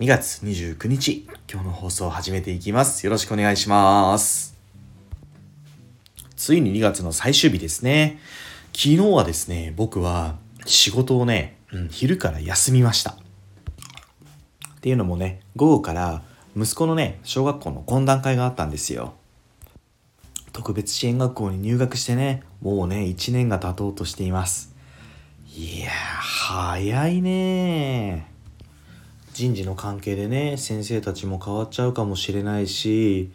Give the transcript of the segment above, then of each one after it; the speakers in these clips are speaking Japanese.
2月29日今日の放送を始めていきます。よろしくお願いします。ついに2月の最終日ですね。昨日はですね僕は仕事をね、うん、昼から休みました。っていうのもね午後から息子のね小学校の懇談会があったんですよ。特別支援学校に入学してねもうね1年が経とうとしています。いやー早いね人事の関係でね先生たちも変わっちゃうかもしれないし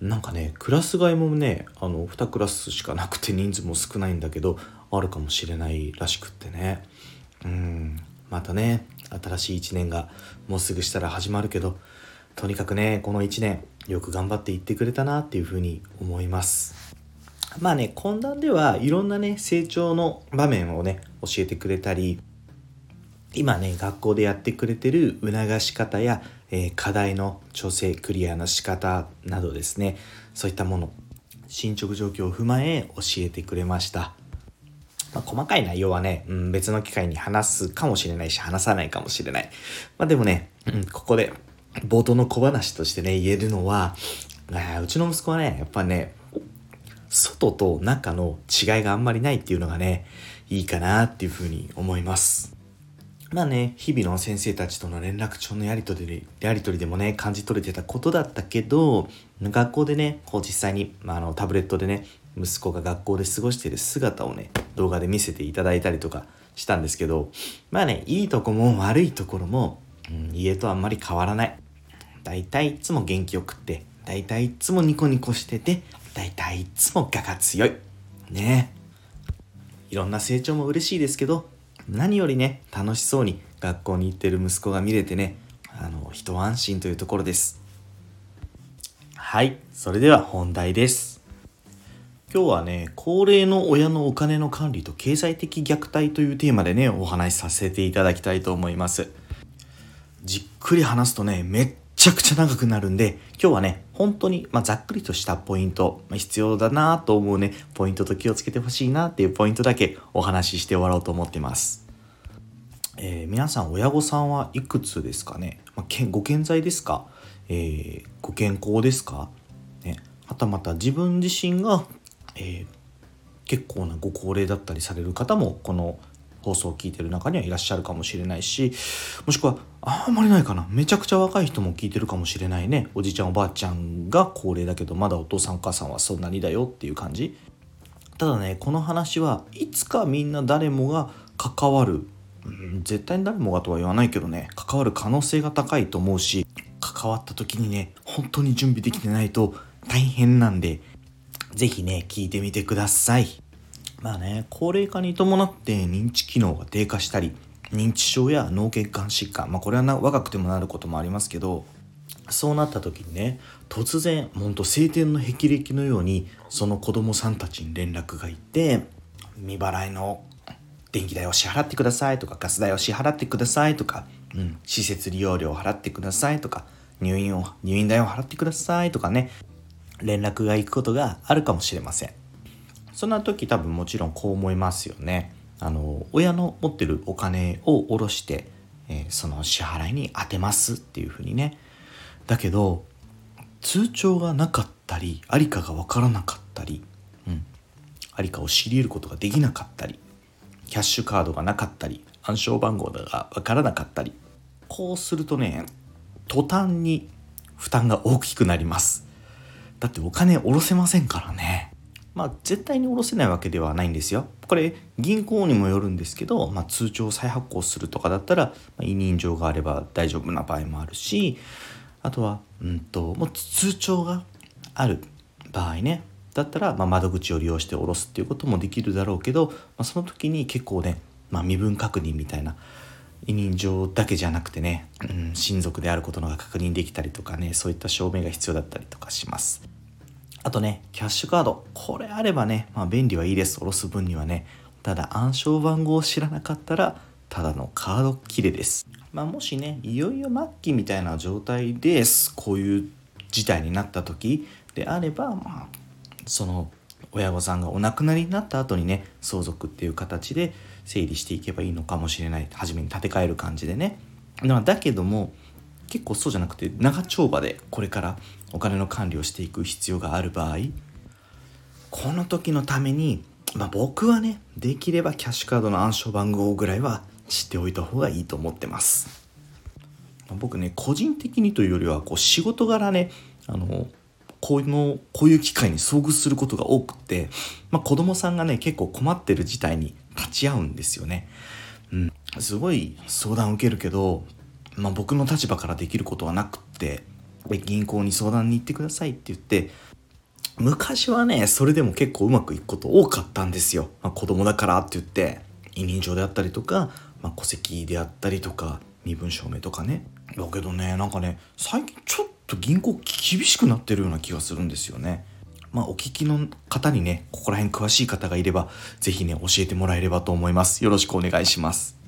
なんかねクラス替えもねあの2クラスしかなくて人数も少ないんだけどあるかもしれないらしくってね。うんまたね新しい1年がもうすぐしたら始まるけどとにかくねこの1年よく頑張っていってくれたなっていうふうに思います。まあね懇談ではいろんなね成長の場面をね教えてくれたり今ね学校でやってくれてる促し方や、えー、課題の調整クリアの仕方などですねそういったもの進捗状況を踏まえ教えてくれましたまあ、細かい内容はね、うん、別の機会に話すかもしれないし、話さないかもしれない。まあ、でもね、うん、ここで冒頭の小話としてね、言えるのは、うちの息子はね、やっぱね、外と中の違いがあんまりないっていうのがね、いいかなっていうふうに思います。まあね、日々の先生たちとの連絡帳のやり取りで、やり取りでもね、感じ取れてたことだったけど、学校でね、こう実際に、まあ、あのタブレットでね、息子が学校で過ごしている姿をね、動画で見せていただいたりとかしたんですけど、まあね、いいとこも悪いところも、うん、家とあんまり変わらない。大体いつも元気よくって、大体いつもニコニコしてて、大体いつも我が強い。ねいろんな成長も嬉しいですけど、何よりね、楽しそうに学校に行ってる息子が見れてね、あの、一安心というところです。はい、それでは本題です。今日はね、高齢の親のお金の管理と経済的虐待というテーマでね、お話しさせていただきたいと思います。じっくり話すとね、めっちゃくちゃ長くなるんで、今日はね、本当に、まあ、ざっくりとしたポイント、まあ、必要だなと思うね、ポイントと気をつけてほしいなっていうポイントだけお話しして終わろうと思ってます。えー、皆さん、親御さんはいくつですかね、まあ、ご健在ですか、えー、ご健康ですか、ね、はたまた自分自身が、えー、結構なご高齢だったりされる方もこの放送を聞いてる中にはいらっしゃるかもしれないしもしくはあんまりないかな。めちゃくちゃ若い人も聞いてるかもしれないね。おじいちゃんおばあちゃんが高齢だけどまだお父さんお母さんはそんなにだよっていう感じ。ただねこの話はいつかみんな誰もが関わる、うん、絶対に誰もがとは言わないけどね。関わる可能性が高いと思うし関わった時にね本当に準備できてないと大変なんで是非ね聞いてみてください。まあね、高齢化に伴って認知機能が低下したり、認知症や脳血管疾患、まあこれはな若くてもなることもありますけど、そうなった時にね、突然、ほんと晴天の霹靂のように、その子供さんたちに連絡がいって、未払いの電気代を支払ってくださいとか、ガス代を支払ってくださいとか、うん、施設利用料を払ってくださいとか、入院を、入院代を払ってくださいとかね、連絡が行くことがあるかもしれません。そんな時多分もちろんこう思いますよね。あの親の持ってるお金を下ろして、えー、その支払いに充てますっていうふうにね。だけど通帳がなかったりありかが分からなかったり、うん、ありかを知り得ることができなかったりキャッシュカードがなかったり暗証番号が分からなかったりこうするとね途端に負担が大きくなりますだってお金下ろせませんからねまあ、絶対に下ろせないわけではないんですよ。これ銀行にもよるんですけど、まあ、通帳を再発行するとかだったら、ま、委任状があれば大丈夫な場合もあるしあとは、うんと、もう通帳がある場合ねだったら、ま、窓口を利用して下ろすっていうこともできるだろうけど、まあ、その時に結構ね、ま、身分確認みたいな委任状だけじゃなくてね、うん、親族であることのが確認できたりとかねそういった証明が必要だったりとかしますあとねキャッシュカード。これあればね、まあ、便利はいいです。下ろす分にはね。ただ暗証番号を知らなかったらただのカード切れです。まあ、もしねいよいよ末期みたいな状態です。こういう事態になった時であればまあその親御さんがお亡くなりになった後にね相続っていう形で整理していけばいいのかもしれない。初めに建て替える感じでね。だけども結構そうじゃなくて長丁場でこれからお金の管理をしていく必要がある場合この時のために、まあ、僕はねできればキャッシュカードの暗証番号ぐらいは知っておいた方がいいと思ってますま僕ね個人的にというよりはこう仕事柄ねあのこのこういう機会に遭遇することが多くて、まあ、子供さんがね結構困ってる事態に立ち会うんですよね。うん、すごい相談を受けるけど、まあ、僕の立場からできることはなくって銀行に相談に行ってくださいって言って昔はねそれでも結構うまくいくこと多かったんですよ、まあ、子供だからって言って委任状であったりとか、まあ、戸籍であったりとか身分証明とかねだけどねなんかね最近ちょっと銀行厳しくなってるような気がするんですよねまあ、お聞きの方にね、ここら辺詳しい方がいれば、是非ね、教えてもらえればと思います。よろしくお願いします。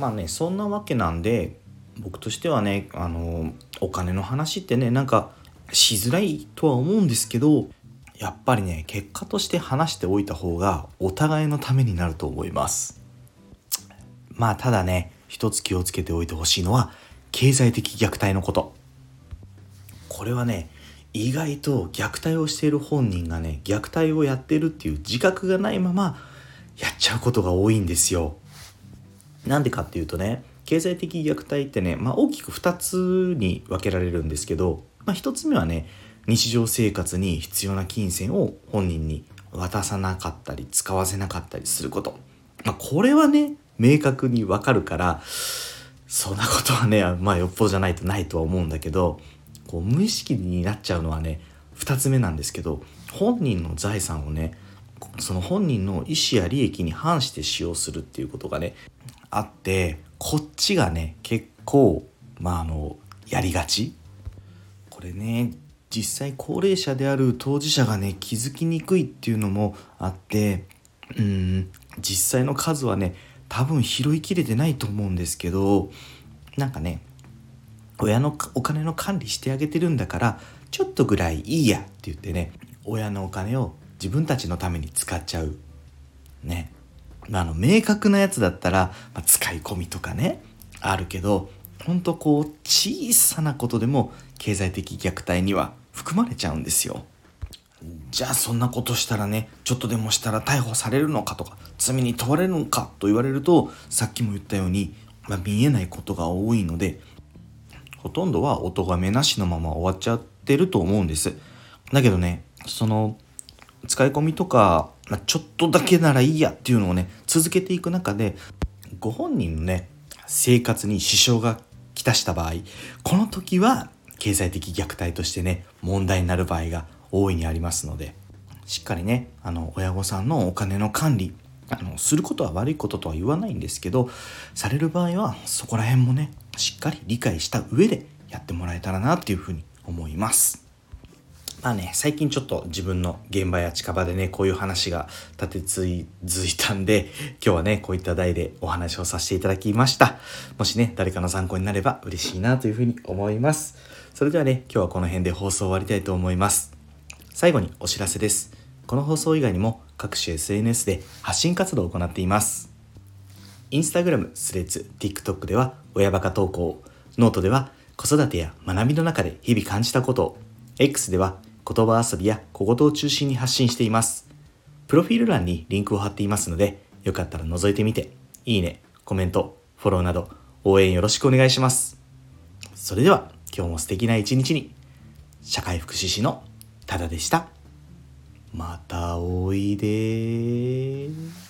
まあね、そんなわけなんで、僕としてはね、あの、お金の話ってね、なんか、しづらいとは思うんですけど、やっぱりね、結果として話しておいた方が、お互いのためになると思います。まあ、ただね、一つ気をつけておいてほしいのは、経済的虐待のこと。これはね、意外と虐待をしている本人がね虐待をやってるっていう自覚がないままやっちゃうことが多いんですよ。なんでかっていうとね経済的虐待ってね、まあ、大きく2つに分けられるんですけど、まあ、1つ目はね日常生活に必要な金銭を本人に渡さなかったり使わせなかったりすること、まあ、これはね明確に分かるからそんなことはねまあよっぽどじゃないとないとは思うんだけどこう無意識になっちゃうのはね2つ目なんですけど本人の財産をねその本人の意思や利益に反して使用するっていうことがねあってこっちがね結構まああのやりがち。これね実際高齢者である当事者がね気づきにくいっていうのもあってうん実際の数はね多分拾いきれてないと思うんですけどなんかね親のお金の管理してあげてるんだからちょっとぐらいいいやって言ってね親のお金を自分たちのために使っちゃう。ね。あ、あの明確なやつだったら、まあ、使い込みとかねあるけどほんとこう小さなことでも経済的虐待には含まれちゃうんですよじゃあそんなことしたらねちょっとでもしたら逮捕されるのかとか罪に問われるのかと言われるとさっきも言ったように、まあ、見えないことが多いのでほとんどはお咎めなしのまま終わっちゃってると思うんです。だけどね、その使い込みとか、まあ、ちょっとだけならいいやっていうのをね、続けていく中で、ご本人のね、生活に支障がきたした場合、この時は経済的虐待としてね、問題になる場合が大いにありますので、しっかりね、あの、親御さんのお金の管理、あの、することは悪いこととは言わないんですけど、される場合はそこら辺もね、しっかり理解した上でやってもらえたらなっていうふうに思います。まあね、最近ちょっと自分の現場や近場でね、こういう話が立てついたんで、今日はね、こういった題でお話をさせていただきました。もしね、誰かの参考になれば嬉しいなというふうに思います。それではね、今日はこの辺で放送終わりたいと思います。最後にお知らせです。この放送以外にも各種 SNS で発信活動を行っています。インスタグラム、スレッズ、TikTok では親バカ投稿、ノートでは子育てや学びの中で日々感じたことを、X では言葉遊びや小言を中心に発信しています。プロフィール欄にリンクを貼っていますので、よかったら覗いてみて、いいね、コメント、フォローなど応援よろしくお願いします。それでは今日も素敵な一日に、社会福祉士のタダでした。またおいで